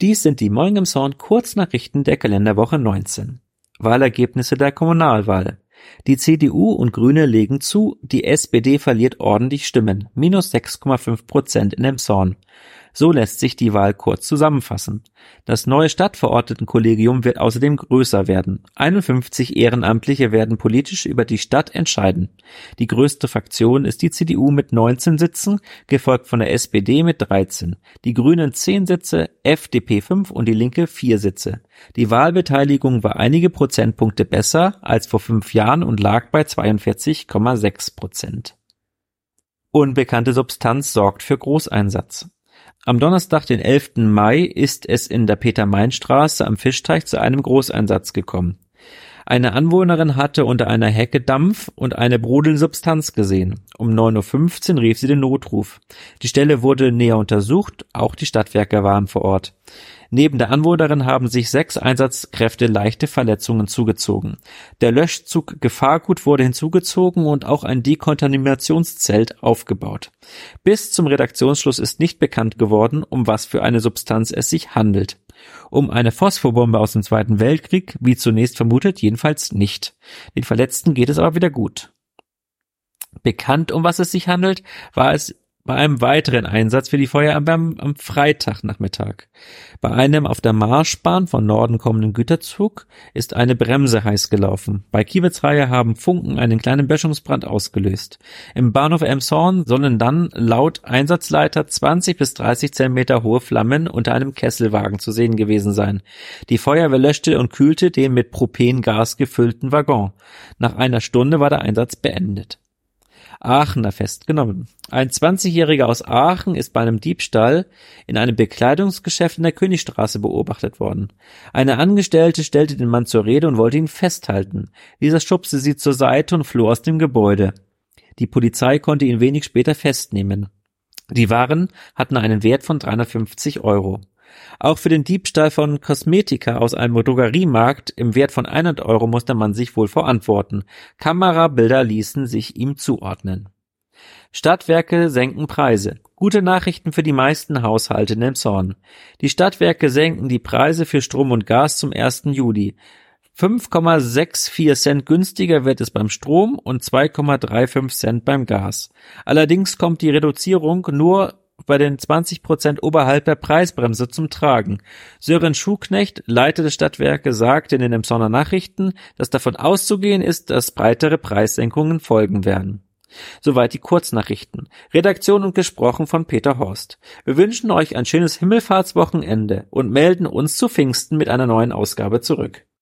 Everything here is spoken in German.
Dies sind die Morgen im Sound Kurznachrichten der Kalenderwoche 19. Wahlergebnisse der Kommunalwahl. Die CDU und Grüne legen zu, die SPD verliert ordentlich Stimmen, minus 6,5 Prozent in Emshorn. So lässt sich die Wahl kurz zusammenfassen. Das neue Stadtverordnetenkollegium wird außerdem größer werden. 51 Ehrenamtliche werden politisch über die Stadt entscheiden. Die größte Fraktion ist die CDU mit 19 Sitzen, gefolgt von der SPD mit 13. Die Grünen 10 Sitze, FDP 5 und die Linke 4 Sitze. Die Wahlbeteiligung war einige Prozentpunkte besser als vor fünf Jahren und lag bei 42,6 Prozent. Unbekannte Substanz sorgt für Großeinsatz. Am Donnerstag, den 11. Mai, ist es in der Peter-Main-Straße am Fischteich zu einem Großeinsatz gekommen. Eine Anwohnerin hatte unter einer Hecke Dampf und eine brodelnde Substanz gesehen. Um 9.15 Uhr rief sie den Notruf. Die Stelle wurde näher untersucht, auch die Stadtwerke waren vor Ort. Neben der Anwohnerin haben sich sechs Einsatzkräfte leichte Verletzungen zugezogen. Der Löschzug Gefahrgut wurde hinzugezogen und auch ein Dekontaminationszelt aufgebaut. Bis zum Redaktionsschluss ist nicht bekannt geworden, um was für eine Substanz es sich handelt. Um eine Phosphorbombe aus dem Zweiten Weltkrieg, wie zunächst vermutet, jedenfalls nicht. Den Verletzten geht es aber wieder gut. Bekannt, um was es sich handelt, war es bei einem weiteren Einsatz für die Feuerwehr am, am Freitagnachmittag. Bei einem auf der Marschbahn von Norden kommenden Güterzug ist eine Bremse heiß gelaufen. Bei Kiewitzreihe haben Funken einen kleinen Böschungsbrand ausgelöst. Im Bahnhof Emshorn sollen dann laut Einsatzleiter 20 bis 30 Zentimeter hohe Flammen unter einem Kesselwagen zu sehen gewesen sein. Die Feuerwehr löschte und kühlte den mit Propengas gefüllten Waggon. Nach einer Stunde war der Einsatz beendet. Aachener festgenommen. Ein 20-Jähriger aus Aachen ist bei einem Diebstahl in einem Bekleidungsgeschäft in der Königstraße beobachtet worden. Eine Angestellte stellte den Mann zur Rede und wollte ihn festhalten. Dieser schubste sie zur Seite und floh aus dem Gebäude. Die Polizei konnte ihn wenig später festnehmen. Die Waren hatten einen Wert von 350 Euro. Auch für den Diebstahl von Kosmetika aus einem Drogeriemarkt im Wert von 100 Euro musste man sich wohl verantworten. Kamerabilder ließen sich ihm zuordnen. Stadtwerke senken Preise. Gute Nachrichten für die meisten Haushalte in Elmshorn. Die Stadtwerke senken die Preise für Strom und Gas zum 1. Juli. 5,64 Cent günstiger wird es beim Strom und 2,35 Cent beim Gas. Allerdings kommt die Reduzierung nur bei den 20 Prozent oberhalb der Preisbremse zum Tragen. Sören Schuhknecht, Leiter des Stadtwerke, sagte in den Emsonner Nachrichten, dass davon auszugehen ist, dass breitere Preissenkungen folgen werden. Soweit die Kurznachrichten. Redaktion und gesprochen von Peter Horst. Wir wünschen euch ein schönes Himmelfahrtswochenende und melden uns zu Pfingsten mit einer neuen Ausgabe zurück.